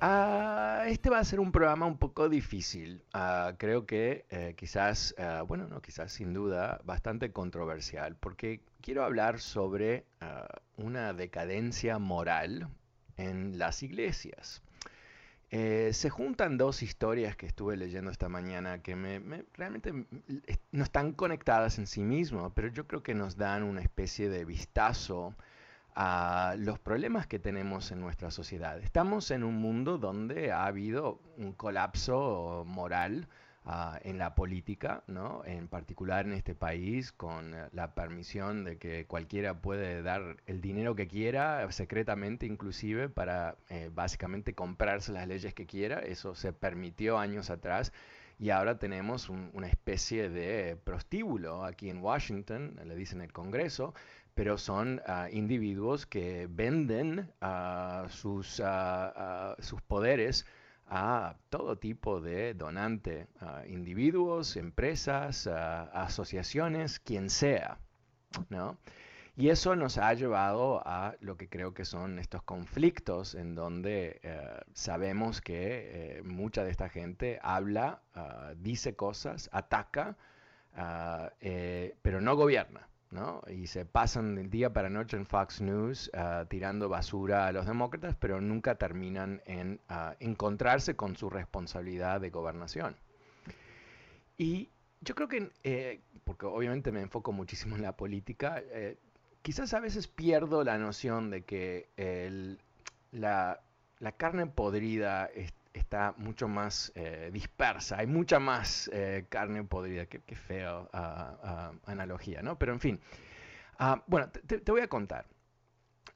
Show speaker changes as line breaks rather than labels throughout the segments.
Ah, este va a ser un programa un poco difícil. Ah, creo que eh, quizás, ah, bueno, no, quizás sin duda, bastante controversial, porque quiero hablar sobre una decadencia moral en las iglesias. Eh, se juntan dos historias que estuve leyendo esta mañana que me, realmente no están conectadas en sí mismas, pero yo creo que nos dan una especie de vistazo a los problemas que tenemos en nuestra sociedad. Estamos en un mundo donde ha habido un colapso moral uh, en la política, ¿no? en particular en este país, con la permisión de que cualquiera puede dar el dinero que quiera, secretamente inclusive, para eh, básicamente comprarse las leyes que quiera. Eso se permitió años atrás y ahora tenemos un, una especie de prostíbulo aquí en Washington, le dicen el Congreso, pero son uh, individuos que venden sus, uh, sus poderes a todo tipo de donante, individuos, empresas, asociaciones, quien sea. ¿no? Y eso nos ha llevado a lo que creo que son estos conflictos en donde eh, sabemos que eh, mucha de esta gente habla, dice cosas, ataca, eh, pero no gobierna. Y se pasan del día para noche en Fox News ah, tirando basura a los demócratas, pero nunca terminan en ah, encontrarse con su responsabilidad de gobernación. Y yo creo que, eh, porque obviamente me enfoco muchísimo en la política, eh, quizás a veces pierdo la noción de que la, la, carne podrida está mucho más eh, dispersa, hay mucha más eh, carne podrida, qué, feo ah, ah, analogía, ¿no? Pero en fin, ah, bueno, te, voy a contar.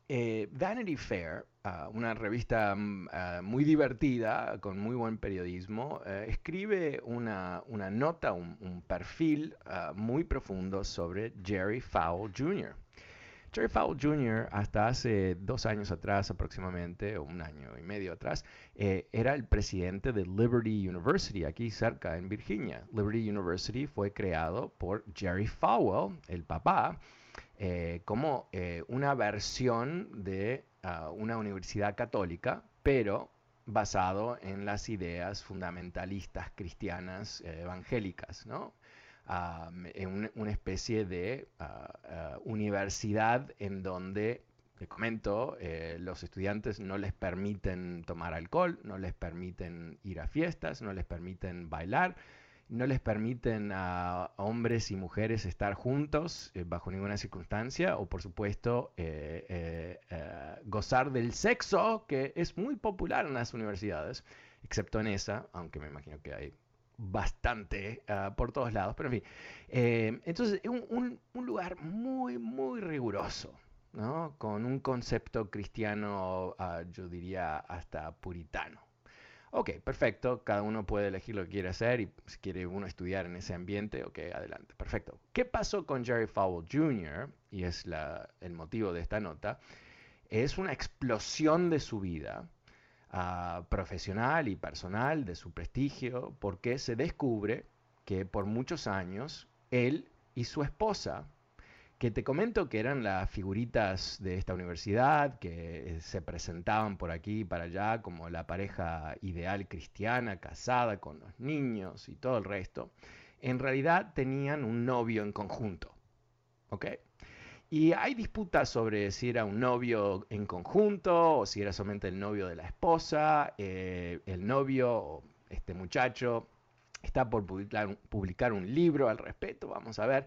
Eh, Vanity Fair, una revista mm, muy divertida, con muy buen periodismo, escribe una, nota, un perfil muy profundo sobre Jerry Fowle Jr. Jerry Fowle Jr. hasta hace dos años atrás aproximadamente, o un año y medio atrás, eh, era el presidente de Liberty University, aquí cerca en Virginia. Liberty University fue creado por Jerry Falwell, el papá, eh, como eh, una versión de ah, una universidad católica, pero basado en las ideas fundamentalistas cristianas evangélicas, ¿no? En una especie de universidad en donde, te comento, eh, los estudiantes no les permiten tomar alcohol, no les permiten ir a fiestas, no les permiten bailar, no les permiten a hombres y mujeres estar juntos eh, bajo ninguna circunstancia o por supuesto eh, gozar del sexo que es muy popular en las universidades, excepto en esa, aunque me imagino que hay bastante ah, por todos lados, pero en fin. Eh, entonces, es un, lugar muy, muy riguroso, ¿no? Con un concepto cristiano, ah, yo diría, hasta puritano. Ok, perfecto, cada uno puede elegir lo que quiere hacer y si quiere uno estudiar en ese ambiente, ok, adelante, perfecto. ¿Qué pasó con Jerry Fowle Jr.? Y es el motivo de esta nota, es una explosión de su vida ah, profesional y personal de su prestigio, porque se descubre que por muchos años él y su esposa, que te comento que eran las figuritas de esta universidad, que eh, se presentaban por aquí y para allá como la pareja ideal cristiana, casada con los niños y todo el resto, en realidad tenían un novio en conjunto. ¿Ok? Y hay disputas sobre si era un novio en conjunto o si era solamente el novio de la esposa. Eh, el novio, este muchacho, está por publicar, un libro al respecto, vamos a ver.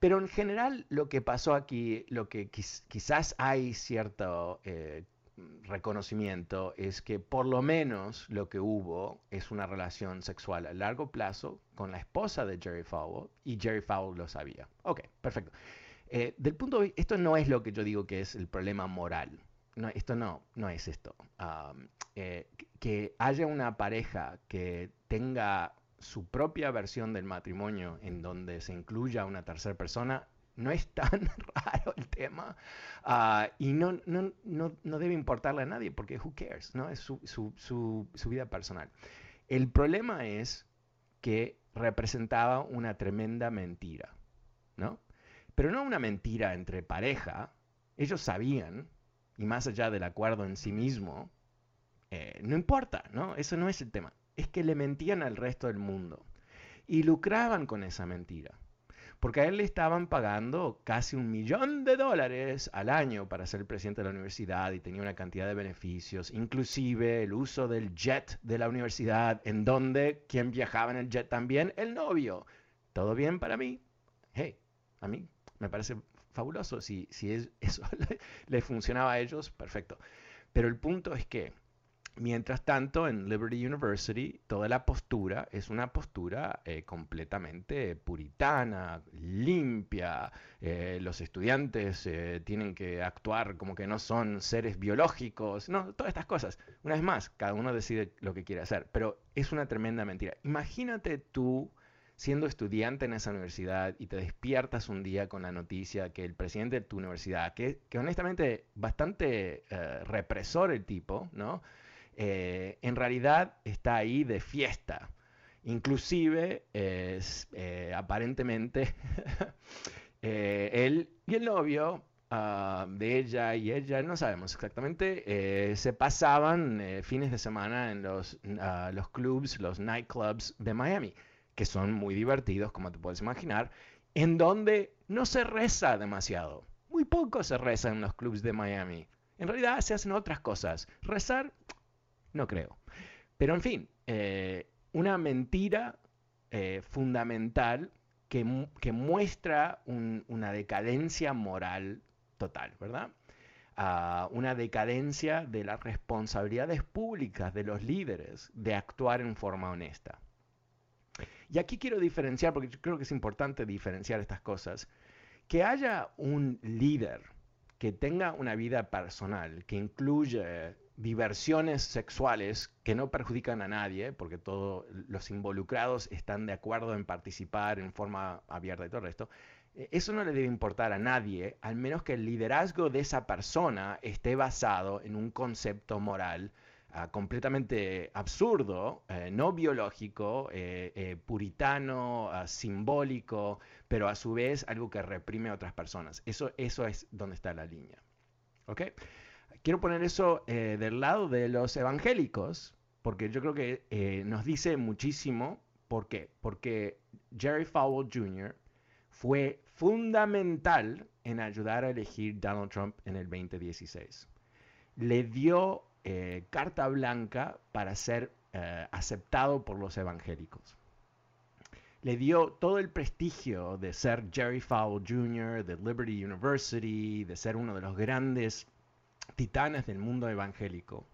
Pero en general lo que pasó aquí, lo que quizás hay cierto eh, reconocimiento es que por lo menos lo que hubo es una relación sexual a largo plazo con la esposa de Jerry Falwell y Jerry Falwell lo sabía. Ok, perfecto. Eh, del punto de esto no es lo que yo digo que es el problema moral. No, esto no, no es esto. Eh, que haya una pareja que tenga su propia versión del matrimonio en donde se incluya una tercera persona, no es tan raro el tema ah, y no, no, no, no, debe importarle a nadie porque who cares, ¿no? Es su, su, su, su vida personal. El problema es que representaba una tremenda mentira, ¿no? Pero no una mentira entre pareja. Ellos sabían, y más allá del acuerdo en sí mismo, eh, no importa, ¿no? Eso no es el tema. Es que le mentían al resto del mundo. Y lucraban con esa mentira. Porque a él le estaban pagando casi un millón de dólares al año para ser presidente de la universidad y tenía una cantidad de beneficios, inclusive el uso del jet de la universidad, en donde quien viajaba en el jet también, el novio. ¿Todo bien para mí? Hey, a mí me parece fabuloso. Si, si es, eso le, funcionaba a ellos, perfecto. Pero el punto es que, mientras tanto, en Liberty University, toda la postura es una postura eh, completamente puritana, limpia. Eh, los estudiantes eh, tienen que actuar como que no son seres biológicos. No, todas estas cosas. Una vez más, cada uno decide lo que quiere hacer. Pero es una tremenda mentira. Imagínate tú siendo estudiante en esa universidad y te despiertas un día con la noticia que el presidente de tu universidad, que, que honestamente bastante eh, represor el tipo, ¿no? Eh, en realidad está ahí de fiesta. Inclusive, es, eh, aparentemente, él y el novio ah, de ella y ella, no sabemos exactamente, se pasaban fines de semana en los, uh, los clubs, los nightclubs de Miami que son muy divertidos, como te puedes imaginar, en donde no se reza demasiado. Muy poco se reza en los clubs de Miami. En realidad se hacen otras cosas. Rezar, no creo. Pero en fin, eh, una mentira eh, fundamental que, muestra una decadencia moral total, ¿verdad? Ah, una decadencia de las responsabilidades públicas de los líderes de actuar en forma honesta. Y aquí quiero diferenciar, porque yo creo que es importante diferenciar estas cosas, que haya un líder que tenga una vida personal, que incluye diversiones sexuales que no perjudican a nadie, porque todos los involucrados están de acuerdo en participar en forma abierta y todo el resto, eh, eso no le debe importar a nadie, al menos que el liderazgo de esa persona esté basado en un concepto moral Ah, completamente absurdo, eh, no biológico, eh, eh, puritano, ah, simbólico, pero a su vez algo que reprime a otras personas. Eso, eso es donde está la línea. ¿Ok? Quiero poner eso del lado de los evangélicos, porque yo creo que nos dice muchísimo. ¿Por qué? Porque Jerry Falwell Jr. fue fundamental en ayudar a elegir Donald Trump en el 2016. Le dio eh, carta blanca para ser eh, aceptado por los evangélicos. Le dio todo el prestigio de ser Jerry Fowler Jr., de Liberty University, de ser uno de los grandes titanes del mundo evangélico.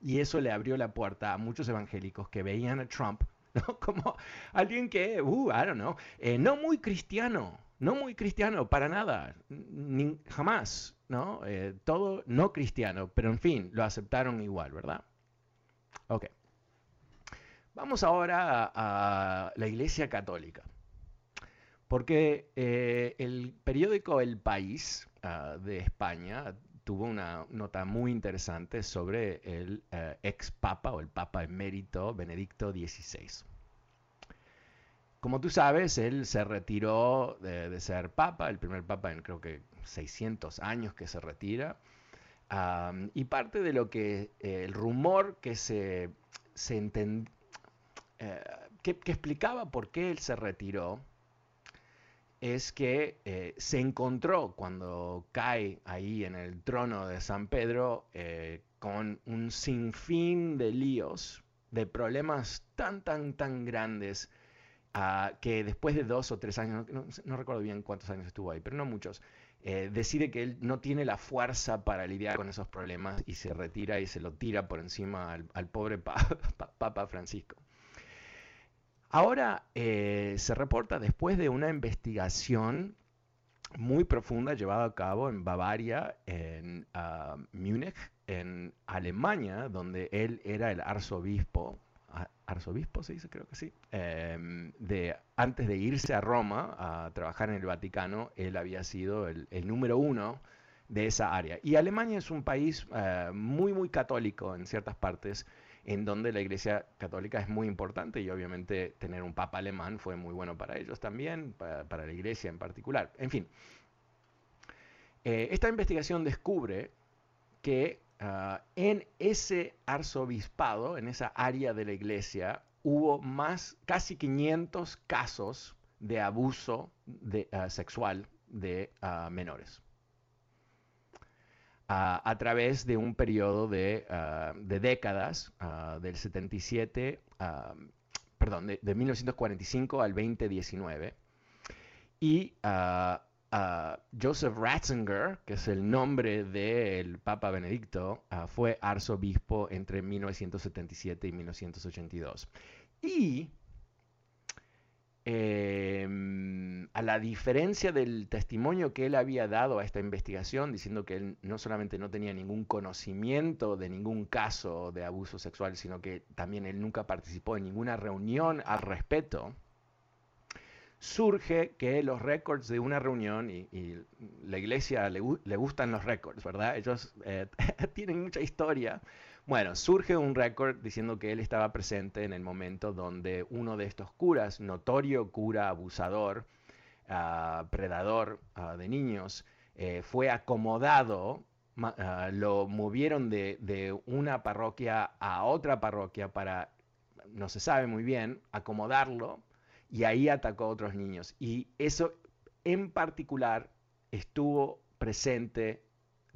Y eso le abrió la puerta a muchos evangélicos que veían a Trump como alguien que, uh, I don't know, eh, no muy cristiano, no muy cristiano, para nada, ni, jamás, ¿no? Eh, todo no cristiano, pero en fin, lo aceptaron igual, ¿verdad? Ok. Vamos ahora a, la Iglesia Católica. Porque eh, el periódico El País ah, de España tuvo una nota muy interesante sobre el ex papa o el papa emérito Benedicto XVI. Como tú sabes, él se retiró de, ser papa, el primer papa en creo que 600 años que se retira. y parte de lo que el rumor que se, se eh, que, explicaba por qué él se retiró es que eh, se encontró cuando cae ahí en el trono de San Pedro eh, con un sinfín de líos, de problemas tan, tan, tan grandes que después de dos o tres años, no, recuerdo bien cuántos años estuvo ahí, pero no muchos, eh, decide que él no tiene la fuerza para lidiar con esos problemas y se retira y se lo tira por encima al, pobre Papa Francisco. Ahora eh, se reporta después de una investigación muy profunda llevada a cabo en Bavaria, en uh, Múnich, en Alemania, donde él era el arzobispo arzobispo, se dice, creo que sí, em, de, antes de irse a Roma a trabajar en el Vaticano, él había sido el, número uno de esa área. Y Alemania es un país eh, muy, muy católico en ciertas partes, en donde la Iglesia Católica es muy importante y obviamente tener un papa alemán fue muy bueno para ellos también, para, la Iglesia en particular. En fin, eh, esta investigación descubre que Ah, en ese arzobispado, en esa área de la iglesia, hubo más, casi 500 casos de abuso ah, sexual de ah, menores. a través de un periodo de, décadas, del 77, perdón, de, de, 1945 al 2019. Y Joseph Ratzinger, que es el nombre del Papa Benedicto, ah, fue arzobispo entre 1977 y 1982. Y em, a la diferencia del testimonio que él había dado a esta investigación, diciendo que él no solamente no tenía ningún conocimiento de ningún caso de abuso sexual, sino que también él nunca participó en ninguna reunión al respecto, surge que los récords de una reunión, y, la iglesia le, gustan los récords, ¿verdad? Ellos eh, tienen mucha historia. Bueno, surge un récord diciendo que él estaba presente en el momento donde uno de estos curas, notorio cura abusador, ah, predador ah, de niños, eh, fue acomodado, ah, lo movieron de, de una parroquia a otra parroquia para, no se sabe muy bien, acomodarlo y ahí atacó a otros niños. Y eso en particular estuvo presente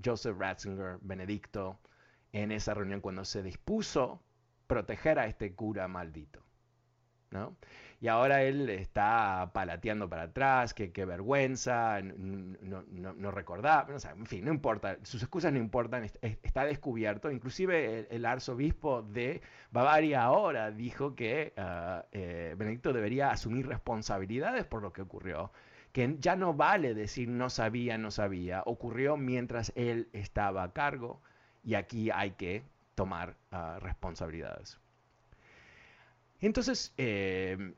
Joseph Ratzinger, Benedicto, en esa reunión cuando se dispuso proteger a este cura maldito. ¿no? Y ahora él está palateando para atrás, que qué vergüenza, no, no, recordaba, en fin, no importa, sus excusas no importan, está descubierto. Inclusive el, arzobispo de Bavaria ahora dijo que ah, eh, Benedicto debería asumir responsabilidades por lo que ocurrió, que ya no vale decir no sabía, no sabía, ocurrió mientras él estaba a cargo y aquí hay que tomar ah, responsabilidades. Entonces, eh,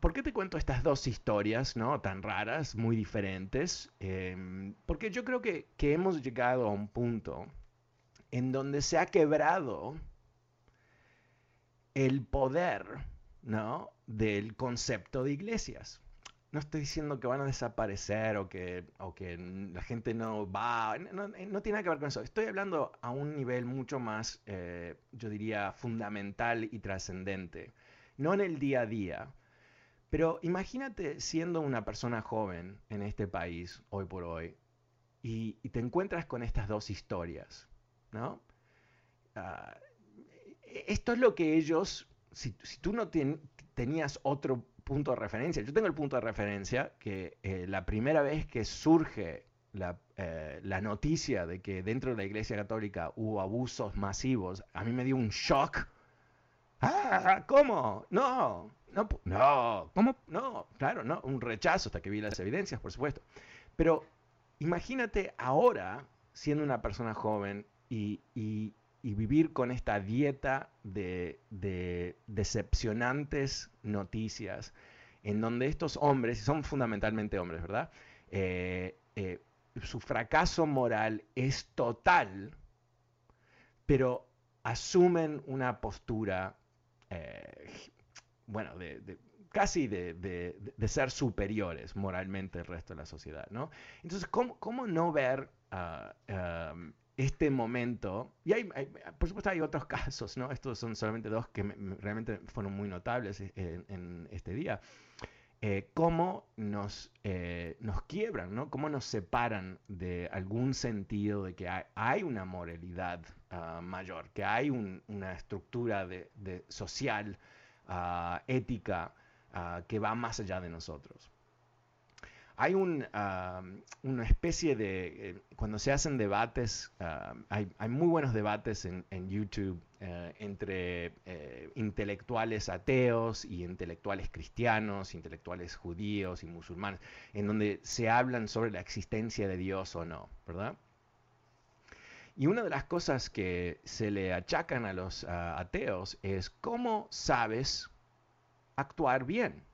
¿Por qué te cuento estas dos historias ¿no? tan raras, muy diferentes? Em, porque yo creo que, hemos llegado a un punto en donde se ha quebrado el poder ¿no? del concepto de iglesias. No estoy diciendo que van a desaparecer o que, o que la gente no va, no, tiene nada que ver con eso. Estoy hablando a un nivel mucho más, eh, yo diría, fundamental y trascendente. No en el día a día, pero imagínate siendo una persona joven en este país, hoy por hoy, y, te encuentras con estas dos historias, ¿no? Ah, esto es lo que ellos, si, tú no tenías otro punto de referencia, yo tengo el punto de referencia que eh, la primera vez que surge la, eh, la, noticia de que dentro de la Iglesia Católica hubo abusos masivos, a mí me dio un shock. Ah, ¿cómo? No, no, no, ¿cómo? No, claro, no, un rechazo hasta que vi las evidencias, por supuesto. Pero imagínate ahora siendo una persona joven y, vivir con esta dieta de, decepcionantes noticias en donde estos hombres, y son fundamentalmente hombres, ¿verdad? Eh, eh, su fracaso moral es total, pero asumen una postura, eh, bueno, de, casi de, ser superiores moralmente al resto de la sociedad, ¿no? Entonces, ¿cómo, no ver ah, este momento? Y hay, por supuesto hay otros casos, ¿no? Estos son solamente dos que realmente fueron muy notables en, en este día. Eh, cómo nos, eh, nos quiebran, ¿no? cómo nos separan de algún sentido de que hay, una moralidad ah, mayor, que hay una estructura de, social, ah, ética, ah, que va más allá de nosotros hay una especie de, eh, cuando se hacen debates, hay, muy buenos debates en, YouTube eh, entre eh, intelectuales ateos y intelectuales cristianos, intelectuales judíos y musulmanes, en donde se hablan sobre la existencia de Dios o no, ¿verdad? Y una de las cosas que se le achacan a los ateos es cómo sabes actuar bien,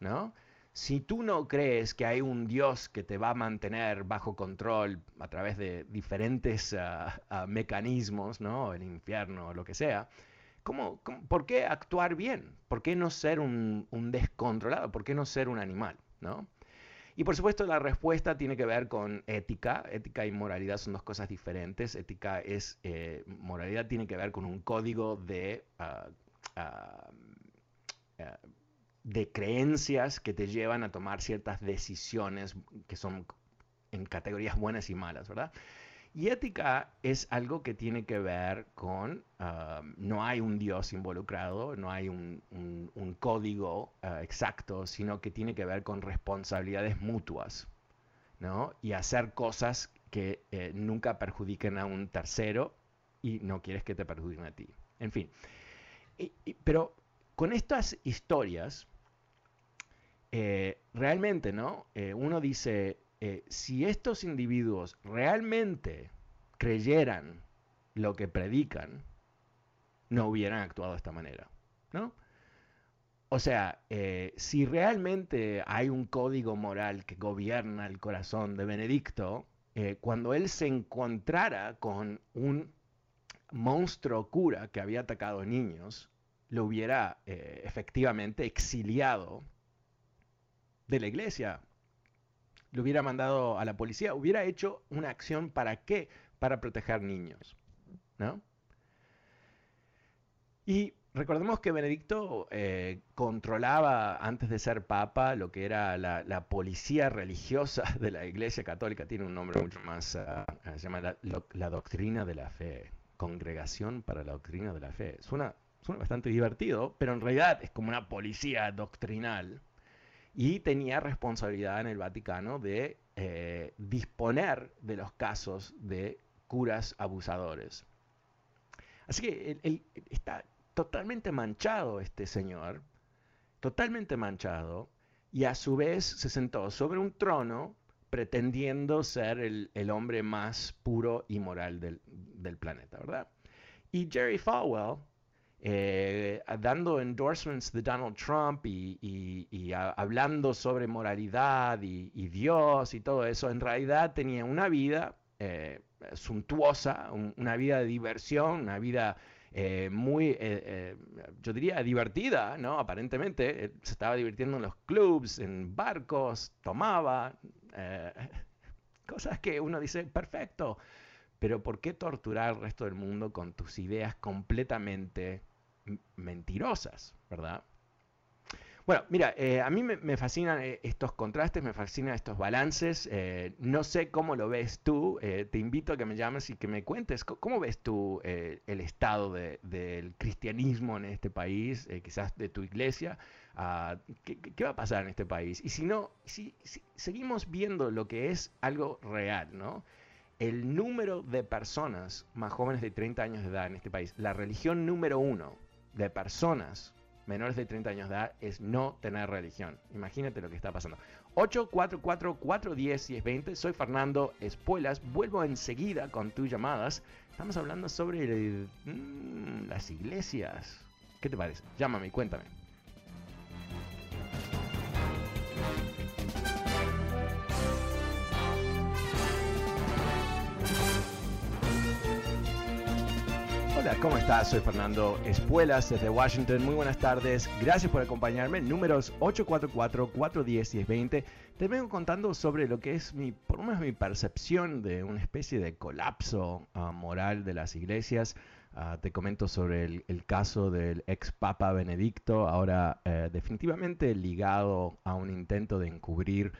¿no? si tú no crees que hay un Dios que te va a mantener bajo control a través de diferentes ah, ah, mecanismos, ¿no? el infierno o lo que sea, ¿cómo, por qué actuar bien? ¿Por qué no ser un, descontrolado? ¿Por qué no ser un animal? ¿no? Y por supuesto la respuesta tiene que ver con ética. Ética y moralidad son dos cosas diferentes. Ética es, eh, moralidad tiene que ver con un código de... Ah, de creencias que te llevan a tomar ciertas decisiones que son en categorías buenas y malas, ¿verdad? Y ética es algo que tiene que ver con, ah, no hay un Dios involucrado, no hay un, código ah, exacto, sino que tiene que ver con responsabilidades mutuas, ¿no? Y hacer cosas que eh, nunca perjudiquen a un tercero y no quieres que te perjudiquen a ti. En fin. pero con estas historias, eh, realmente, ¿no? Eh, uno dice, eh, si estos individuos realmente creyeran lo que predican, no hubieran actuado de esta manera, ¿no? O sea, si realmente hay un código moral que gobierna el corazón de Benedicto, cuando él se encontrara con un monstruo cura que había atacado niños, lo hubiera efectivamente exiliado de la iglesia, lo hubiera mandado a la policía, hubiera hecho una acción para qué? Para proteger niños, ¿no? Y recordemos que Benedicto eh, controlaba antes de ser papa lo que era la, policía religiosa de la Iglesia Católica, tiene un nombre mucho más, ah, se llama la, doctrina de la fe, congregación para la doctrina de la fe. Suena, suena bastante divertido, pero en realidad es como una policía doctrinal y tenía responsabilidad en el Vaticano de eh, disponer de los casos de curas abusadores. Así que está totalmente manchado este señor, totalmente manchado, y a su vez se sentó sobre un trono pretendiendo ser el, hombre más puro y moral del, del planeta, ¿verdad? Y Jerry Falwell, eh, dando endorsements de Donald Trump y, hablando sobre moralidad y, Dios y todo eso, en realidad tenía una vida eh, suntuosa, una vida de diversión, una vida eh, muy, yo diría, divertida, ¿no? Aparentemente, se estaba divirtiendo en los clubs, en barcos, tomaba, cosas que uno dice, perfecto, pero ¿por qué torturar al resto del mundo con tus ideas completamente mentirosas, ¿verdad? Bueno, mira, eh, a mí me, fascinan eh, estos contrastes, me fascinan estos balances. Eh, no sé cómo lo ves tú. te invito a que me llames y que me cuentes cómo ves tú el estado del cristianismo en este país, quizás de tu iglesia. Ah, ¿qué, va a pasar en este país? Y si no, si, si, seguimos viendo lo que es algo real, ¿no? El número de personas más jóvenes de 30 años de edad en este país, la religión número uno de personas menores de 30 años de edad es no tener religión. Imagínate lo que está pasando. 844-410-1020. Soy Fernando Espuelas. Vuelvo enseguida con tus llamadas. Estamos hablando sobre mm, las iglesias. ¿Qué te parece? Llámame, cuéntame. Hola, ¿cómo estás? Soy Fernando Espuelas desde Washington. Muy buenas tardes. Gracias por acompañarme. Números 844-410-1020. Te vengo contando sobre lo que es mi, por lo menos mi percepción de una especie de colapso uh, moral de las iglesias. Uh, te comento sobre el, el, caso del ex Papa Benedicto, ahora uh, definitivamente ligado a un intento de encubrir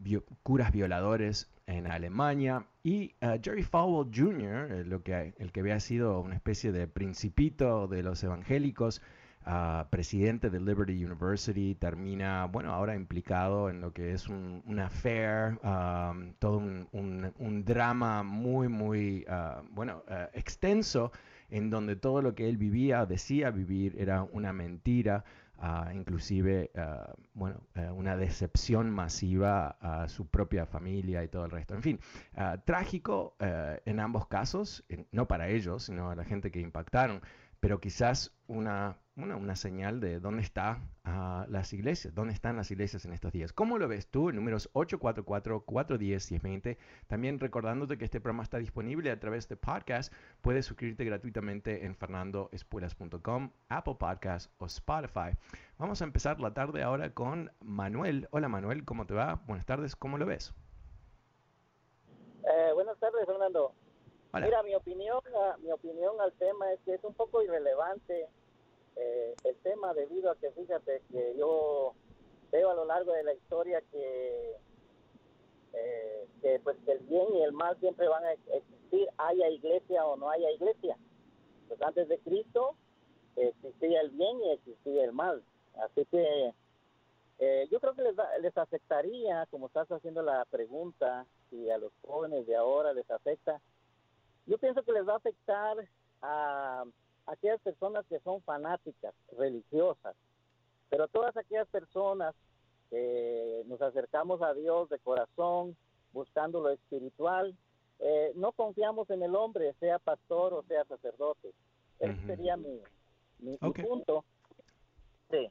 bio, curas violadores en Alemania y uh, Jerry Falwell Jr., eh, lo que, el que había sido una especie de principito de los evangélicos, uh, presidente de Liberty University, termina, bueno, ahora implicado en lo que es un, un affair, um, todo un, un, drama muy, muy, uh, bueno, extenso, en donde todo lo que él vivía, decía vivir, era una mentira. Uh, inclusive uh, bueno, una decepción masiva a su propia familia y todo el resto. En fin, trágico en ambos casos, no para ellos, sino a la gente que impactaron, pero quizás una una, una señal de dónde están uh, las iglesias, dónde están las iglesias en estos días. ¿Cómo lo ves tú? Números 844-410-1020. También recordándote que este programa está disponible a través de podcast. Puedes suscribirte gratuitamente en fernandoespuelas.com, Apple Podcast o Spotify. Vamos a empezar la tarde ahora con Manuel. Hola Manuel, ¿cómo te va? Buenas tardes, ¿cómo lo ves?
Eh, buenas tardes, Fernando. Mira, mi opinión, mi opinión al tema es que es un poco irrelevante eh, el tema debido a que fíjate que yo veo a lo largo de la historia que, eh, que pues el bien y el mal siempre van a existir, haya iglesia o no haya iglesia. Pues antes de Cristo existía el bien y existía el mal. Así que eh, yo creo que les, les afectaría, como estás haciendo la pregunta, si a los jóvenes de ahora les afecta, yo pienso que les va a afectar a aquellas personas que son fanáticas, religiosas, pero todas aquellas personas que nos acercamos a Dios de corazón, buscando lo espiritual, eh, no confiamos en el hombre, sea pastor o sea sacerdote. Ese sería mi, mi, punto. Sí.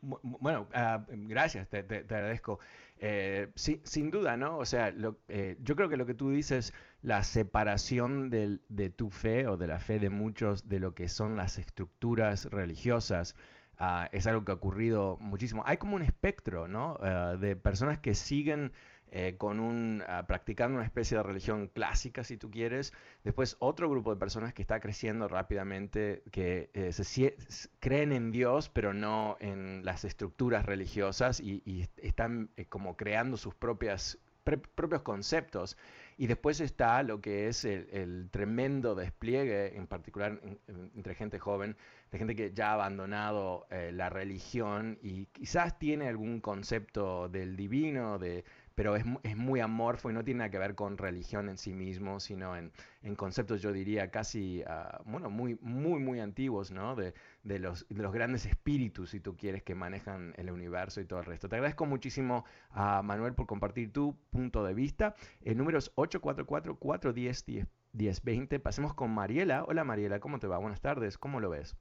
Bueno, uh, gracias, te, te, te agradezco. Eh, sí, sin duda, ¿no? O sea, lo, eh, yo creo que lo que tú dices, la separación de tu fe o de la fe de muchos de lo que son las estructuras religiosas, uh, es algo que ha ocurrido muchísimo. Hay como un espectro. Uh, de personas que siguen eh, con un, uh, practicando una especie de religión clásica, si tú quieres. Después otro grupo de personas que está creciendo rápidamente, que eh, creen en Dios, pero no en las estructuras religiosas y, y están eh, como creando sus propias, propios conceptos. Y después está lo que es el, el tremendo despliegue, en particular en, en, entre gente joven, de gente que ya ha abandonado eh, la religión y quizás tiene algún concepto del divino, de pero es, es, muy amorfo y no tiene nada que ver con religión en sí mismo, sino en, en conceptos, yo diría, casi, uh, bueno, muy, muy, muy antiguos, ¿no? De, de, los, de los grandes espíritus, si tú quieres, que manejan el universo y todo el resto. Te agradezco muchísimo a Manuel por compartir tu punto de vista. El número es 844-410-1020. Pasemos con Mariela. Hola Mariela, ¿cómo te va? Buenas tardes, ¿cómo lo ves?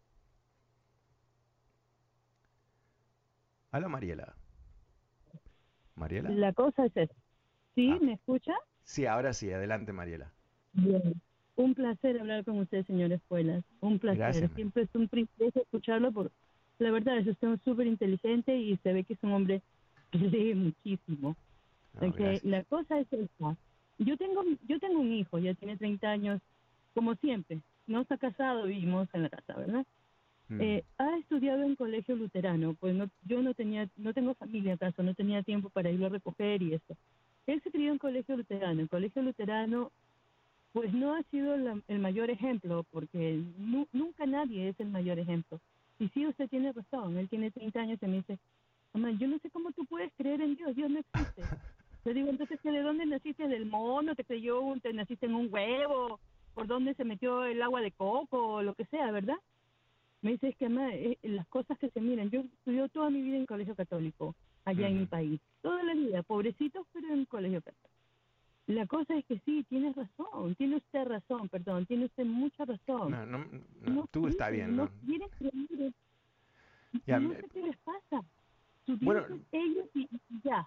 Hola Mariela. Mariela.
La cosa es esta. ¿Sí? Ah. ¿Me escucha?
Sí, ahora sí. Adelante, Mariela.
Bien. Un placer hablar con usted, señor Espuelas. Un placer.
Gracias,
Siempre es un privilegio escucharlo. Por... La verdad es usted súper inteligente y se ve que es un hombre que lee muchísimo.
No,
que la cosa es esta. Yo tengo, yo tengo un hijo, ya tiene 30 años, como siempre. No está casado, vivimos en la casa, ¿verdad?
Mm.
Eh, ha estudiado en colegio luterano, pues no, yo no tenía, no tengo familia acaso, no tenía tiempo para irlo a recoger y esto. Él se crió en colegio luterano, el colegio luterano pues no ha sido la, el mayor ejemplo, porque nu, nunca nadie es el mayor ejemplo. Y sí, usted tiene razón, él tiene 30 años y me dice, mamá, yo no sé cómo tú puedes creer en Dios, Dios no existe. Le digo, entonces, ¿de dónde naciste? ¿Del mono? ¿Te creyó? ¿Te naciste en un huevo? ¿Por dónde se metió el agua de coco? O lo que sea, ¿verdad? Me dice es que eh, las cosas que se miran, yo estudié toda mi vida en colegio católico, allá uh -huh. en mi país, toda la vida, pobrecitos, pero en colegio católico. La cosa es que sí, tienes razón, tiene usted razón, perdón, tiene usted mucha razón.
No, no, no, no tú está bien, ¿no?
No quieren creer,
ya,
no sé qué les pasa.
Bueno,
ellos y, y ya.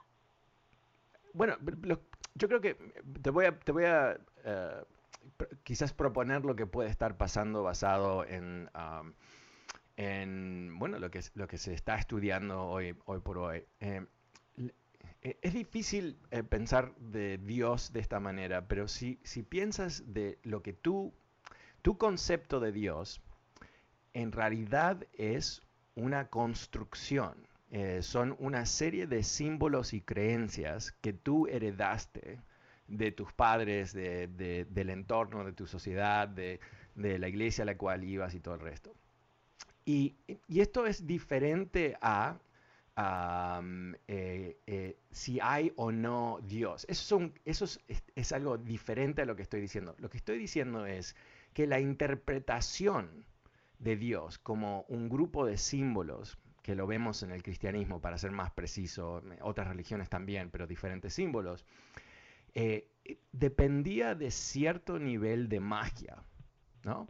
Bueno, lo, yo creo que te voy a, te voy a uh, quizás proponer lo que puede estar pasando basado en, en bueno, lo que, lo que se está estudiando hoy, por hoy. Eh, e, es difícil eh, pensar de Dios de esta manera, pero si, si piensas de lo que tú, tu concepto de Dios, en realidad es una construcción. Eh, son una serie de símbolos y creencias que tú heredaste de tus padres, del entorno, de tu sociedad, de, la iglesia a la cual ibas y todo el resto. Y, esto es diferente a eh, eh, si hay o no Dios. Eso, eso es, es, algo diferente a lo que estoy diciendo. Lo que estoy diciendo es que la interpretación de Dios como un grupo de símbolos, que lo vemos en el cristianismo, para ser más preciso, otras religiones también, pero diferentes símbolos, eh, dependía de cierto nivel de magia, ¿no?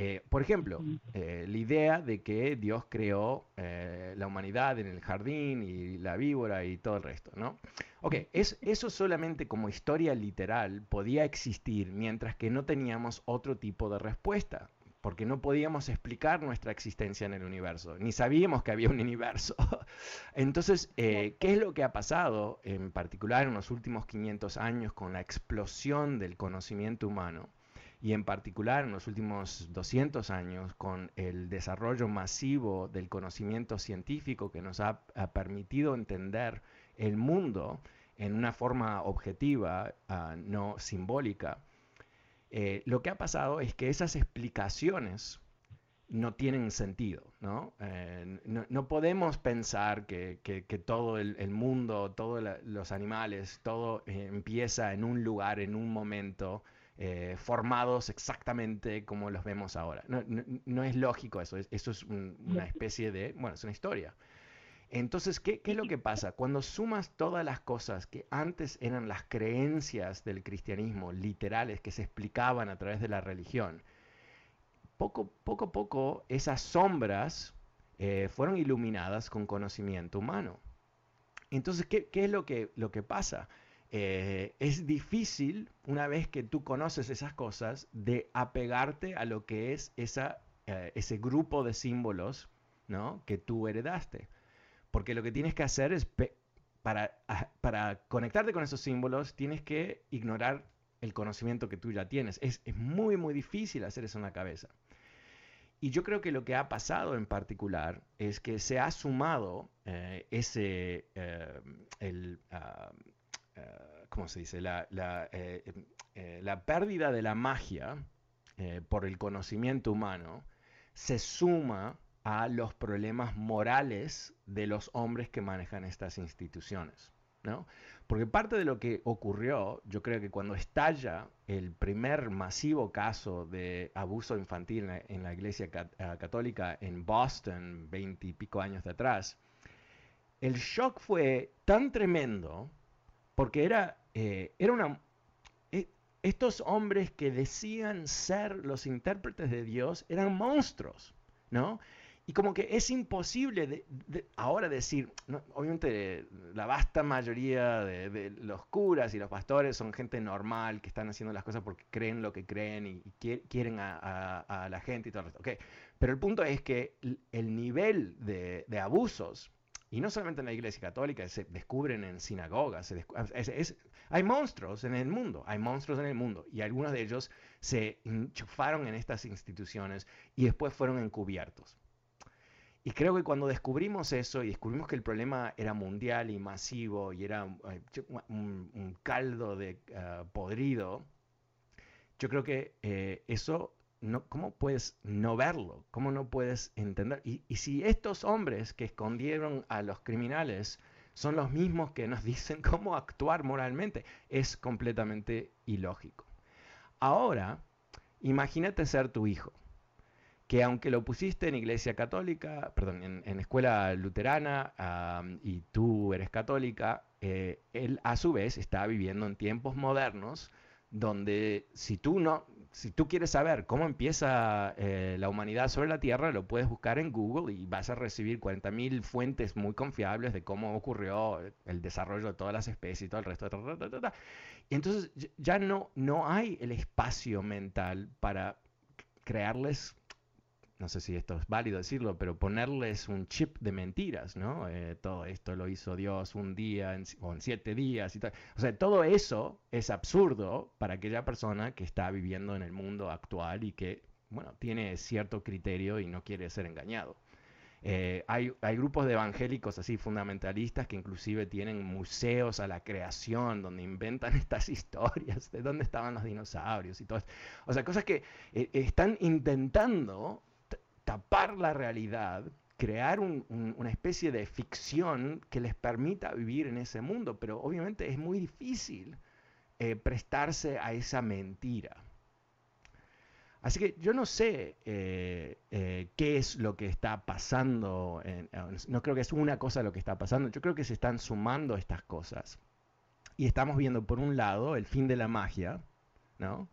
Eh, por ejemplo, eh, la idea de que Dios creó la humanidad en el jardín y la víbora y todo el resto, ¿no? Ok, eso solamente como historia literal podía existir mientras que no teníamos otro tipo de respuesta porque no podíamos explicar nuestra existencia en el universo, ni sabíamos que había un universo. Entonces, eh, ¿qué es lo que ha pasado en particular en los últimos 500 años con la explosión del conocimiento humano? Y en particular en los últimos 200 años con el desarrollo masivo del conocimiento científico que nos ha, permitido entender el mundo en una forma objetiva, ah, no simbólica, eh, lo que ha pasado es que esas explicaciones no tienen sentido, ¿no? Eh, no, podemos pensar que, todo el, mundo, todos los animales, todo eh, empieza en un lugar, en un momento, formados exactamente como los vemos ahora. No, es lógico eso, eso es una especie de, bueno, es una historia. Entonces, ¿qué, es lo que pasa? Cuando sumas todas las cosas que antes eran las creencias del cristianismo, literales, que se explicaban a través de la religión, poco, poco a poco esas sombras eh, fueron iluminadas con conocimiento humano. Entonces, ¿qué, es lo que, lo que pasa? Eh, es difícil, una vez que tú conoces esas cosas, de apegarte a lo que es eh, ese grupo de símbolos ¿no? que tú heredaste. Porque lo que tienes que hacer es, para, para conectarte con esos símbolos, tienes que ignorar el conocimiento que tú ya tienes. Es, muy, muy difícil hacer eso en la cabeza. Y yo creo que lo que ha pasado en particular es que se ha sumado eh, ese, el, ah, ¿cómo se dice? La, la, la, pérdida de la magia por el conocimiento humano se suma a los problemas morales de los hombres que manejan estas instituciones. ¿no? Porque parte de lo que ocurrió, yo creo que cuando estalla el primer masivo caso de abuso infantil en la, Iglesia eh, Católica en Boston, veinte y pico años atrás, el shock fue tan tremendo porque era, eh, era una... Eh, estos hombres que decían ser los intérpretes de Dios eran monstruos, ¿no? Y como que es imposible ahora decir, obviamente la vasta mayoría de, los curas y los pastores son gente normal que están haciendo las cosas porque creen lo que creen y, quieren a, la gente y todo esto. Okay. Pero el punto es que el nivel de, abusos, y no solamente en la iglesia católica, se descubren en sinagogas, hay monstruos en el mundo, hay monstruos en el mundo, y algunos de ellos se enchufaron en estas instituciones y después fueron encubiertos. Y creo que cuando descubrimos eso y descubrimos que el problema era mundial y masivo y era un, caldo de ah, podrido, yo creo que eh, eso, no, ¿cómo puedes no verlo? ¿Cómo no puedes entender? Y, y, si estos hombres que escondieron a los criminales son los mismos que nos dicen cómo actuar moralmente, es completamente ilógico. Ahora, imagínate ser tu hijo que aunque lo pusiste en iglesia católica, perdón, en, escuela luterana y tú eres católica, eh, él a su vez está viviendo en tiempos modernos donde si tú no, si tú quieres saber cómo empieza eh, la humanidad sobre la Tierra, lo puedes buscar en Google y vas a recibir 40.000 fuentes muy confiables de cómo ocurrió el desarrollo de todas las especies y todo el resto. De entonces ya no, no hay el espacio mental para crearles no sé si esto es válido decirlo, pero ponerles un chip de mentiras, ¿no? Eh, todo esto lo hizo Dios un día o en siete días y tal. O sea, todo eso es absurdo para aquella persona que está viviendo en el mundo actual y que, bueno, tiene cierto criterio y no quiere ser engañado. Eh, hay, hay, grupos de evangélicos así fundamentalistas que inclusive tienen museos a la creación donde inventan estas historias de dónde estaban los dinosaurios y todo. O sea, cosas que eh, están intentando tapar la realidad, crear una especie de ficción que les permita vivir en ese mundo, pero obviamente es muy difícil eh, prestarse a esa mentira. Así que yo no sé eh, eh, qué es lo que está pasando, no creo que es una cosa lo que está pasando, yo creo que se están sumando estas cosas. Y estamos viendo por un lado el fin de la magia, ¿no?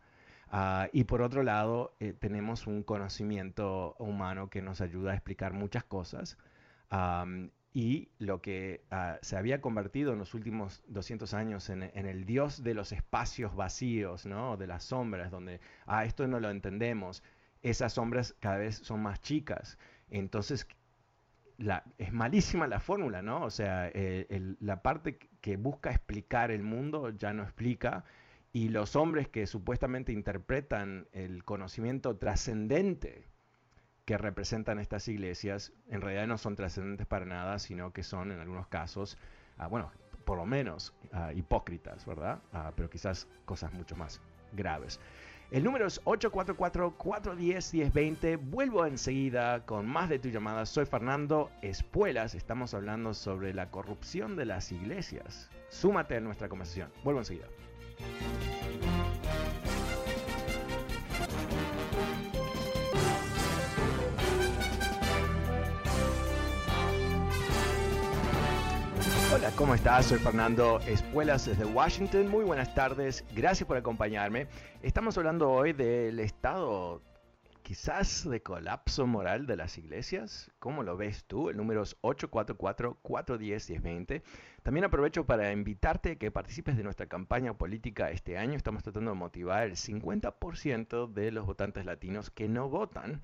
Ah, y por otro lado, eh, tenemos un conocimiento humano que nos ayuda a explicar muchas cosas. y lo que ah, se había convertido en los últimos 200 años en, el dios de los espacios vacíos, ¿no? de las sombras, donde, ah, esto no lo entendemos, esas sombras cada vez son más chicas. Entonces, la, es malísima la fórmula, ¿no? O sea, eh, la parte que busca explicar el mundo ya no explica y los hombres que supuestamente interpretan el conocimiento trascendente que representan estas iglesias, en realidad no son trascendentes para nada, sino que son en algunos casos, ah, bueno, por lo menos ah, hipócritas, ¿verdad? Ah, pero quizás cosas mucho más graves. El número es 844-410-1020. Vuelvo enseguida con más de tu llamada. Soy Fernando Espuelas. Estamos hablando sobre la corrupción de las iglesias. Súmate a nuestra conversación. Vuelvo enseguida. Hola, ¿cómo estás? Soy Fernando Espuelas desde Washington. Muy buenas tardes. Gracias por acompañarme. Estamos hablando hoy del estado quizás de colapso moral de las iglesias. ¿Cómo lo ves tú? El número es 844-410-1020. También aprovecho para invitarte a que participes de nuestra campaña política este año. Estamos tratando de motivar el 50% de los votantes latinos que no votan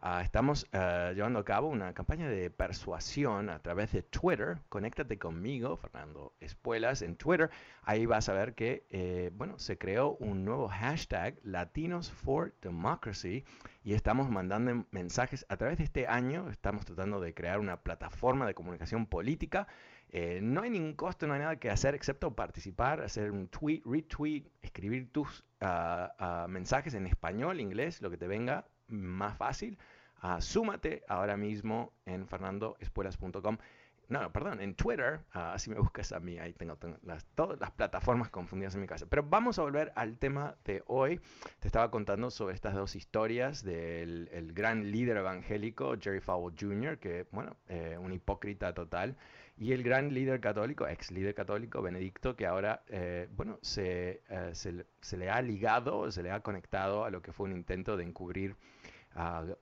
Ah, estamos ah, llevando a cabo una campaña de persuasión a través de Twitter. Conéctate conmigo, Fernando Espuelas, en Twitter. Ahí vas a ver que, eh, bueno, se creó un nuevo hashtag, Latinos for Democracy, y estamos mandando mensajes a través de este año. Estamos tratando de crear una plataforma de comunicación política. Eh, no hay ningún costo, no hay nada que hacer excepto participar, hacer un tweet, retweet, escribir tus ah, mensajes en español, inglés, lo que te venga más fácil, uh, súmate ahora mismo en fernandoespuelas.com. No, perdón, en Twitter, ah, así me buscas a mí, ahí tengo, las, todas las plataformas confundidas en mi casa. Pero vamos a volver al tema de hoy. Te estaba contando sobre estas dos historias del el gran líder evangélico Jerry Falwell Jr., que, bueno, eh, un hipócrita total, y el gran líder católico, ex líder católico, Benedicto, que ahora, eh, bueno, se, eh, se, se, le ha ligado, se le ha conectado a lo que fue un intento de encubrir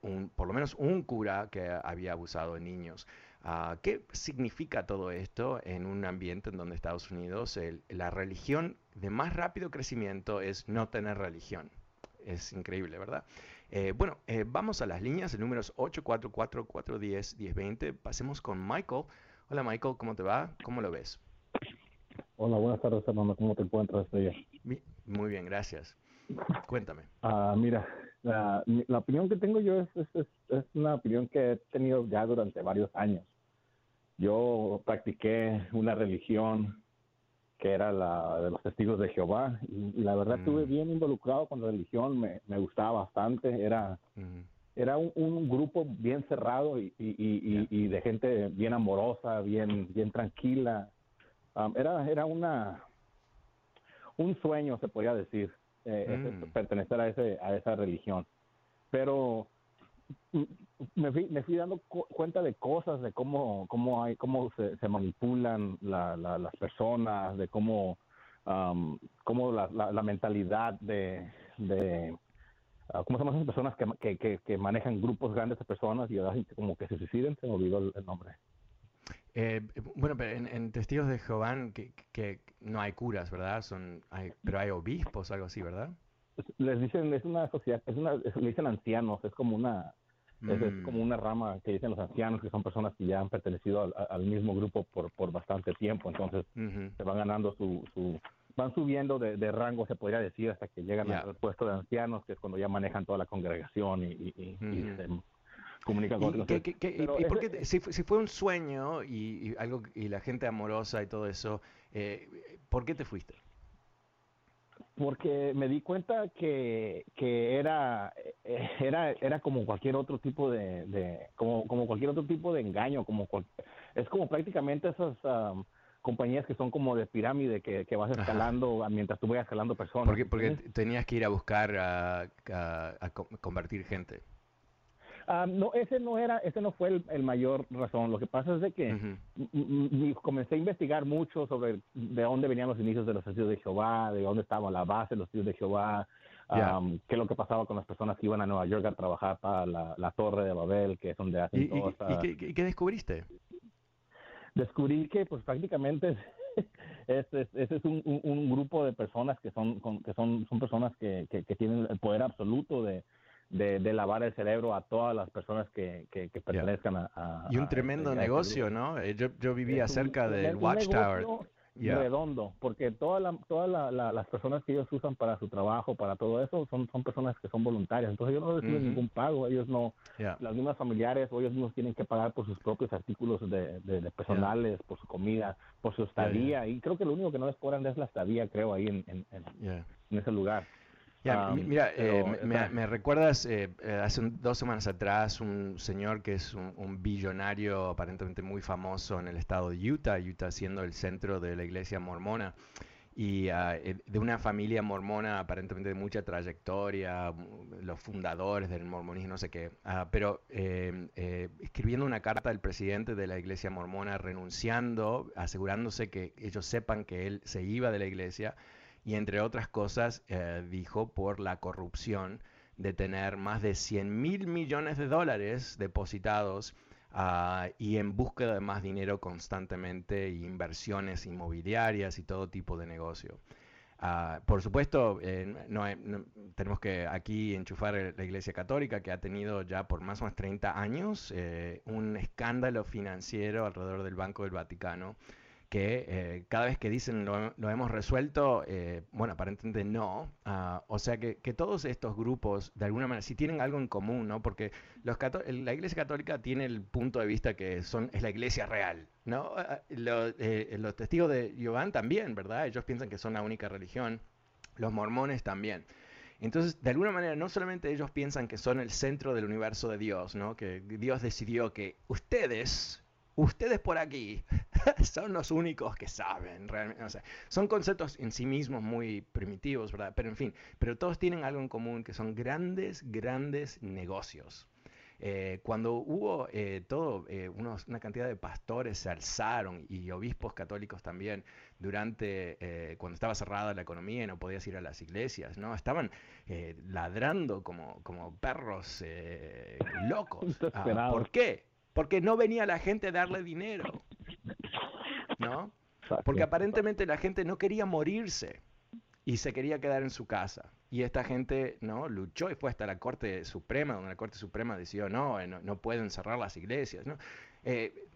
un, por lo menos un cura que había abusado de niños. Ah, ¿Qué significa todo esto en un ambiente en donde Estados Unidos la religión de más rápido crecimiento es no tener religión? Es increíble, ¿verdad? Eh, bueno, eh, vamos a las líneas. El número es 844-410-1020. Pasemos con Michael. Hola Michael, ¿cómo te va? ¿Cómo lo ves?
Hola, buenas tardes, Fernando. ¿Cómo te encuentras este
Muy bien, gracias. Cuéntame.
Ah, mira, la, la, opinión que tengo yo es, es, es, una opinión que he tenido ya durante varios años. Yo practiqué una religión que era la de los testigos de Jehová y, la verdad estuve mm. bien involucrado con la religión, me, me gustaba bastante, era, mm. era un, un, grupo bien cerrado y, y, y, de gente bien amorosa, bien, bien tranquila. Um, era, era una, un sueño, se podría decir eh, mm. pertenecer a, ese, a esa religión. Pero mm, me fui, me fui dando cuenta de cosas, de cómo, cómo, hay, cómo se, se manipulan la, las personas, de cómo, um, cómo la, la, mentalidad de, de uh, ¿cómo llaman esas personas que, que, que, manejan grupos grandes de personas y como que se suiciden? Se me olvidó el, nombre.
Eh, bueno, pero en, Testigos de Jehová que, que, no hay curas, ¿verdad? Son, hay, pero hay obispos, algo así, ¿verdad?
Les dicen, es una sociedad, es una, le dicen ancianos, es como una, es, mm. como una rama que dicen los ancianos, que son personas que ya han pertenecido al, mismo grupo por, por bastante tiempo, entonces se van ganando su, su van subiendo de, de, rango, se podría decir, hasta que llegan al puesto de ancianos, que es cuando ya manejan toda la congregación y, y, se comunican con
¿Y, ¿Y, por qué, si, si, fue un sueño y, algo y la gente amorosa y todo eso, eh, ¿por qué te fuiste?
porque me di cuenta que, que era, eh, era, era como cualquier otro tipo de, de como, como cualquier otro tipo de engaño, como es como prácticamente esas compañías que son como de pirámide que, que vas escalando mientras tú vayas escalando personas.
Porque, porque tenías que ir a buscar a, a convertir gente.
Ah, no, ese no era, ese no fue el, mayor razón. Lo que pasa es de que comencé a investigar mucho sobre de dónde venían los inicios de los testigos de Jehová, de dónde estaba la base de los testigos de Jehová, qué es lo que pasaba con las personas que iban a Nueva York a trabajar para la, Torre de Babel, que es donde hacen
¿Y, ¿y, qué, descubriste?
Descubrí que, pues, prácticamente ese es, es un, un, grupo de personas que son que son son personas que, que tienen el poder absoluto de de, lavar el cerebro a todas las personas que, que, pertenezcan a,
Y un tremendo este negocio, ¿no? Eh, yo, yo vivía cerca del Watchtower.
Redondo, porque todas todas las personas que ellos usan para su trabajo, para todo eso, son, son personas que son voluntarias. Entonces ellos no reciben ningún pago, ellos no, las mismas familiares o ellos mismos tienen que pagar por sus propios artículos de, de, personales, por su comida, por su estadía. Y creo que lo único que no les cobran es la estadía, creo, ahí en, en, en ese lugar
mira, eh, me, recuerdas eh, eh, hace dos semanas atrás un señor que es un, billonario aparentemente muy famoso en el estado de Utah, Utah siendo el centro de la iglesia mormona. Y ah, de una familia mormona aparentemente de mucha trayectoria, los fundadores del mormonismo, no sé qué, ah, pero escribiendo una carta al presidente de la iglesia mormona renunciando, asegurándose que ellos sepan que él se iba de la iglesia y entre otras cosas eh, dijo por la corrupción de tener más de 100 mil millones de dólares depositados ah, y en búsqueda de más dinero constantemente, inversiones inmobiliarias y todo tipo de negocio. Ah, por supuesto, eh, no, tenemos que aquí enchufar la Iglesia Católica, que ha tenido ya por más o menos 30 años eh, un escándalo financiero alrededor del Banco del Vaticano que eh, cada vez que dicen lo, hemos resuelto, eh, bueno, aparentemente no. Ah, o sea que, todos estos grupos, de alguna manera, si tienen algo en común, ¿no? Porque los la Iglesia Católica tiene el punto de vista que son, es la Iglesia real, ¿no? Ah, eh, los testigos de Jehová también, ¿verdad? Ellos piensan que son la única religión. Los mormones también. Entonces, de alguna manera, no solamente ellos piensan que son el centro del universo de Dios, ¿no? Que Dios decidió que ustedes, ustedes por aquí son los únicos que saben realmente. son conceptos en sí mismos muy primitivos, ¿verdad? Pero en fin, pero todos tienen algo en común, que son grandes, grandes negocios. Eh, cuando hubo eh, todo, eh, una cantidad de pastores se alzaron y obispos católicos también durante, cuando estaba cerrada la economía y no podías ir a las iglesias, ¿no? Estaban ladrando como, como perros locos. Ah, ¿Por qué? Porque no venía la gente a darle dinero, ¿no? Porque aparentemente la gente no quería morirse y se quería quedar en su casa. Y esta gente no luchó y fue hasta la Corte Suprema, donde la Corte Suprema decidió no, eh, no, pueden cerrar las iglesias. ¿no? Eh,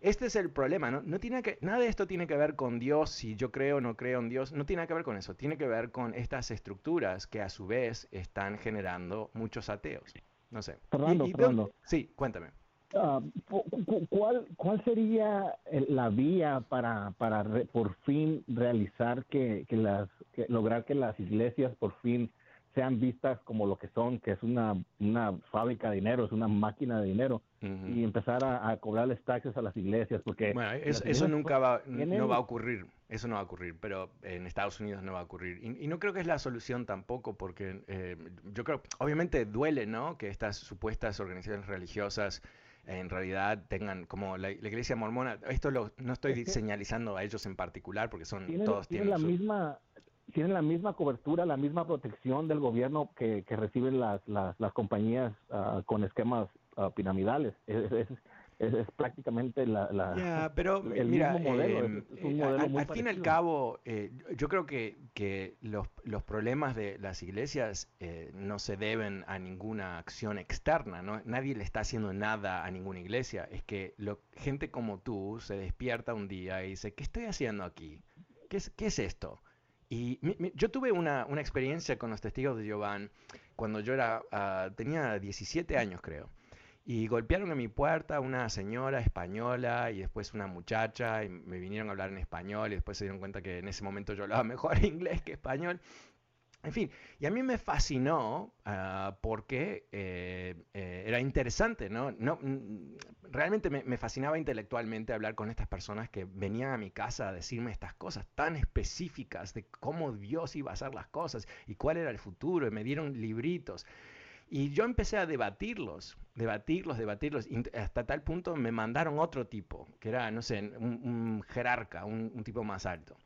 este es el problema, ¿no? no tiene que, nada de esto tiene que ver con Dios, si yo creo o no creo en Dios, no tiene que ver con eso, tiene que ver con estas estructuras que a su vez están generando muchos ateos. No sé.
Fernando,
sí, cuéntame.
Ah, ¿cuál, ¿Cuál sería la vía para, para por fin realizar que, que las, lograr que las iglesias por fin sean vistas como lo que son, que es una, una fábrica de dinero, es una máquina de dinero, y empezar a, cobrarles taxes a las iglesias, porque...
Bueno, eso, nunca va, no va a ocurrir, eso no va a ocurrir, pero en Estados Unidos no va a ocurrir. Y, no creo que es la solución tampoco, porque eh, yo creo, obviamente duele, ¿no? Que estas supuestas organizaciones religiosas en realidad tengan como la, iglesia mormona, esto lo, no estoy señalizando a ellos en particular porque son todos
tienen, la misma tienen la misma cobertura, la misma protección del gobierno que, reciben las, las, compañías ah, con esquemas ah, piramidales. es, prácticamente la,
pero el mira, mismo modelo. Em, eh, al, fin y al cabo, eh, yo creo que, que los, los, problemas de las iglesias eh, no se deben a ninguna acción externa, ¿no? nadie le está haciendo nada a ninguna iglesia, es que lo, gente como tú se despierta un día y dice, ¿qué estoy haciendo aquí? ¿Qué es, qué es esto? Y yo tuve una, una, experiencia con los testigos de Jehová cuando yo era, uh, tenía 17 años creo. Y golpearon a mi puerta una señora española y después una muchacha y me vinieron a hablar en español y después se dieron cuenta que en ese momento yo hablaba mejor inglés que español. En fin, y a mí me fascinó uh, porque eh, eh, era interesante, ¿no? no mm, realmente me, me, fascinaba intelectualmente hablar con estas personas que venían a mi casa a decirme estas cosas tan específicas de cómo Dios iba a hacer las cosas y cuál era el futuro, y me dieron libritos. Y yo empecé a debatirlos, debatirlos, debatirlos, y hasta tal punto me mandaron otro tipo, que era, no sé, un, jerarca, un, un tipo más alto.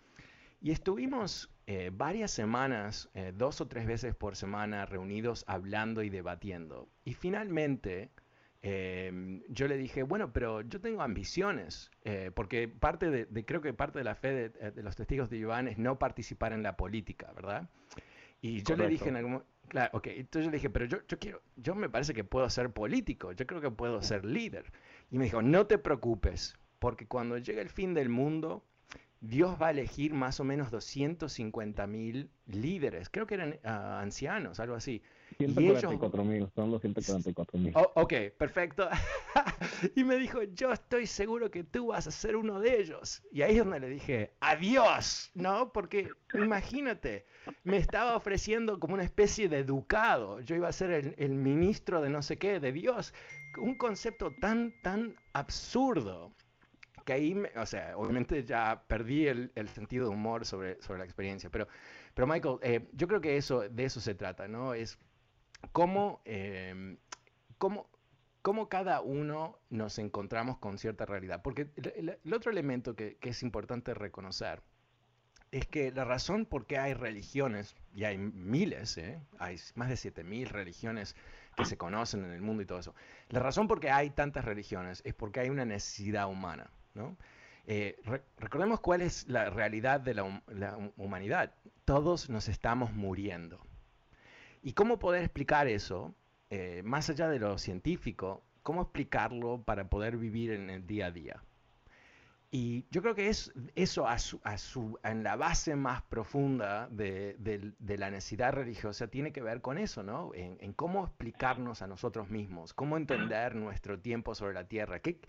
Y estuvimos eh, varias semanas, eh, dos o tres veces por semana, reunidos hablando y debatiendo. Y finalmente em, yo le dije, bueno, pero yo tengo ambiciones, eh, porque parte de, creo que parte de la fe de, los testigos de Iván es no participar en la política, ¿verdad? Y yo le dije en algún claro, ok, entonces yo le dije, pero yo, yo quiero, yo me parece que puedo ser político, yo creo que puedo ser líder. Y me dijo, no te preocupes, porque cuando llegue el fin del mundo, Dios va a elegir más o menos 250 mil líderes, creo que eran ah, ancianos, algo así.
144 mil, son los 144 mil.
Oh, ok, perfecto. y me dijo, yo estoy seguro que tú vas a ser uno de ellos. Y ahí es donde le dije, adiós, ¿no? Porque imagínate, me estaba ofreciendo como una especie de educado. Yo iba a ser el, el ministro de no sé qué, de Dios. Un concepto tan, tan absurdo que ahí, o sea, obviamente ya perdí el, sentido de humor sobre, sobre la experiencia, pero, pero Michael, eh, yo creo que eso, de eso se trata, ¿no? Es cómo, em, cómo, cómo, cada uno nos encontramos con cierta realidad. Porque el, otro elemento que, que, es importante reconocer es que la razón por qué hay religiones, y hay miles, ¿eh? hay más de 7.000 religiones que se conocen en el mundo y todo eso, la razón por qué hay tantas religiones es porque hay una necesidad humana. Eh, recordemos cuál es la realidad de la, humanidad. Todos nos estamos muriendo. ¿Y cómo poder explicar eso, eh, más allá de lo científico, cómo explicarlo para poder vivir en el día a día? Y yo creo que es eso a su, en la base más profunda de, la necesidad religiosa tiene que ver con eso, ¿no? En, en, cómo explicarnos a nosotros mismos, cómo entender nuestro tiempo sobre la tierra, qué,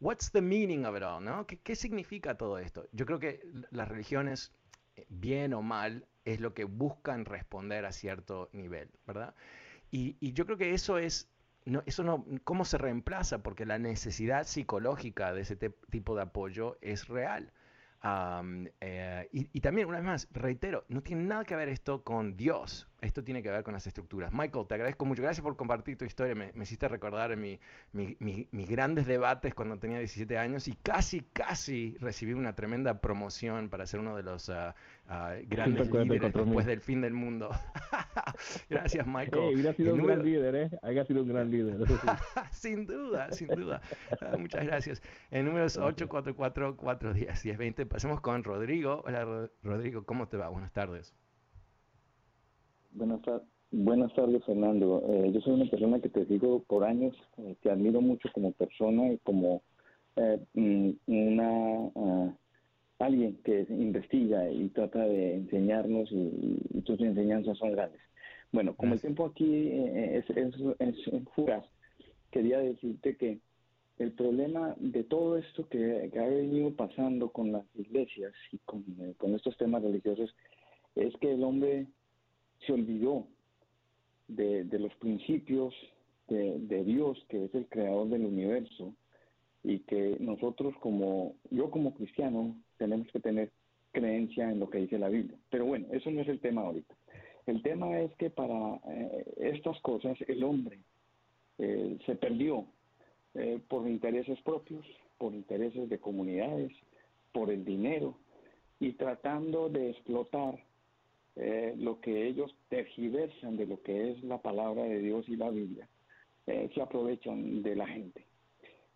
what's the meaning of it all, ¿no? ¿Qué, significa todo esto? Yo creo que las religiones, eh, bien o mal, es lo que buscan responder a cierto nivel, ¿verdad? Y, yo creo que eso es, no, eso no, ¿cómo se reemplaza? Porque la necesidad psicológica de ese tipo de apoyo es real. Eh, y, también, una vez más, reitero, no tiene nada que ver esto con Dios, esto tiene que ver con las estructuras. Michael, te agradezco mucho, gracias por compartir tu historia, me, hiciste recordar mi, mis grandes debates cuando tenía 17 años y casi, casi recibí una tremenda promoción para ser uno de los uh, grandes líderes después del fin del mundo. gracias, Michael.
Hey, sido un gran líder, ¿eh? Haya sido un gran líder.
sin duda, sin duda. Ah, muchas gracias. El número es 844 410 1020 Pasemos con Rodrigo. Hola Rodrigo, ¿cómo te va? Buenas tardes.
Buenas, buenas tardes, Fernando. Eh, yo soy una persona que te sigo por años, eh, te admiro mucho como persona y como eh, mm, una ah, alguien que investiga y trata de enseñarnos y, tus enseñanzas son grandes. Bueno, como el tiempo aquí es, es, es fugaz, quería decirte que el problema de todo esto que, ha venido pasando con las iglesias y con, eh, estos temas religiosos es que el hombre se olvidó de, los principios de, Dios, que es el creador del universo, y que nosotros como, yo como cristiano, tenemos que tener creencia en lo que dice la Biblia. Pero bueno, eso no es el tema ahorita. El tema es que para eh, estas cosas el hombre eh, se perdió eh, por intereses propios, por intereses de comunidades, por el dinero y tratando de explotar eh, lo que ellos tergiversan de lo que es la palabra de Dios y la Biblia, eh, se aprovechan de la gente.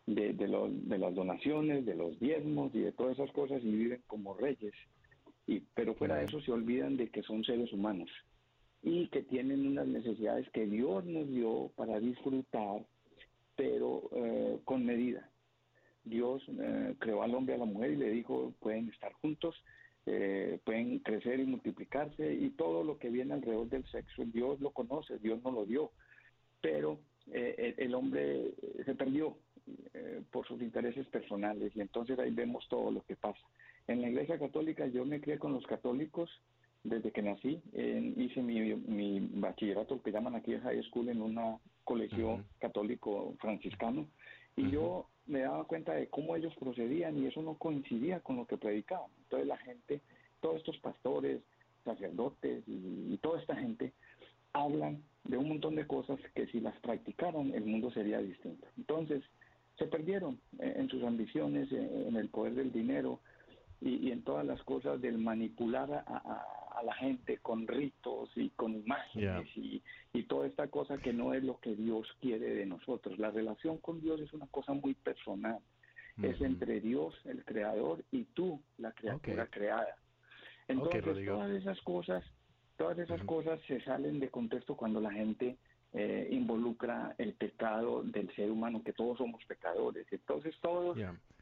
de, de, de las donaciones, de los diezmos y de todas esas cosas y viven como reyes. Y, pero fuera de eso se olvidan de que son seres humanos y que tienen unas necesidades que Dios nos dio para disfrutar, pero eh, con medida. Dios eh, creó al hombre y a la mujer y le dijo, pueden estar juntos, eh, pueden crecer y multiplicarse y todo lo que viene alrededor del sexo, Dios lo conoce, Dios no lo dio, pero el, hombre se perdió por sus intereses personales y entonces ahí vemos todo lo que pasa. En la Iglesia Católica yo me crié con los católicos desde que nací. hice mi, mi, bachillerato, que llaman aquí high school, en un colegio católico franciscano. Y yo me daba cuenta de cómo ellos procedían y eso no coincidía con lo que predicaban. Entonces la gente, todos estos pastores, sacerdotes y, toda esta gente hablan de un montón de cosas que si las practicaran el mundo sería distinto. Entonces se perdieron en sus ambiciones, en el poder del dinero, y, en todas las cosas del manipular a, la gente con ritos y con imágenes y, y, toda esta cosa que no es lo que Dios quiere de nosotros. La relación con Dios es una cosa muy personal. Es entre Dios, el creador, y tú, la criatura creada. Entonces, todas esas cosas, todas esas cosas se salen de contexto cuando la gente eh, involucra el pecado del ser humano, que todos somos pecadores. Entonces todos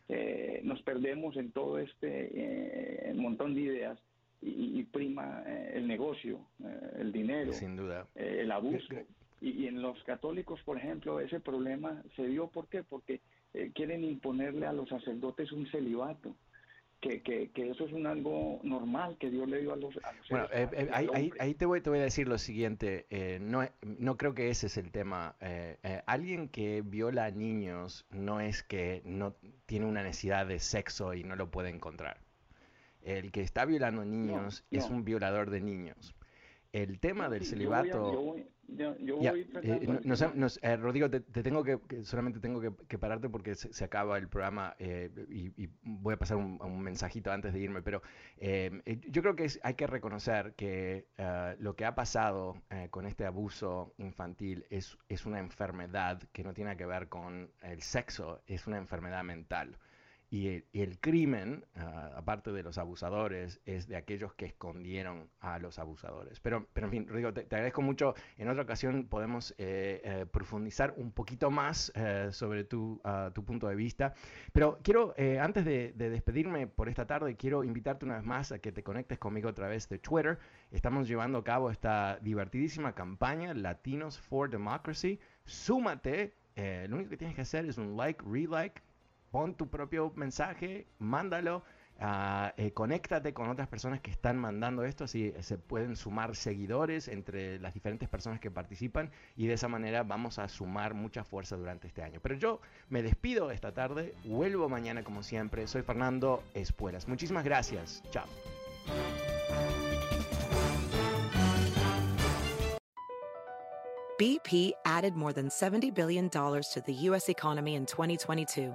eh, nos perdemos en todo este eh, montón de ideas y, prima eh, el negocio, el dinero,
Sin duda.
el abuso. Y, en los católicos, por ejemplo, ese problema se dio, ¿por qué? Porque quieren imponerle a los sacerdotes un celibato que, que, eso es un algo normal que Dios le dio a los...
bueno, eh, eh, ahí, ahí, te, voy, te voy a decir lo siguiente, eh, no, no creo que ese es el tema. alguien que viola a niños no es que no tiene una necesidad de sexo y no lo puede encontrar. El que está violando niños es un violador de niños. El tema del celibato... Eh, Rodrigo, te, tengo que, solamente tengo que, pararte porque se, acaba el programa eh, y, voy a pasar un, mensajito antes de irme, pero eh, yo creo que hay que reconocer que lo que ha pasado con este abuso infantil es, es una enfermedad que no tiene que ver con el sexo, es una enfermedad mental. Y el, crimen, ah, aparte de los abusadores, es de aquellos que escondieron a los abusadores. Pero, pero en fin, Rodrigo, te, agradezco mucho. En otra ocasión podemos eh, eh, profundizar un poquito más eh, sobre tu, ah, tu, punto de vista. Pero quiero, antes de, de, despedirme por esta tarde, quiero invitarte una vez más a que te conectes conmigo a través de Twitter. Estamos llevando a cabo esta divertidísima campaña, Latinos for Democracy. Súmate. lo único que tienes que hacer es un like, re-like pon tu propio mensaje, mándalo, uh, eh, conéctate con otras personas que están mandando esto, así se pueden sumar seguidores entre las diferentes personas que participan y de esa manera vamos a sumar mucha fuerza durante este año. Pero yo me despido esta tarde, vuelvo mañana como siempre, soy Fernando Espuelas. Muchísimas gracias, chao.
BP added more than $70 billion to the U.S. economy in 2022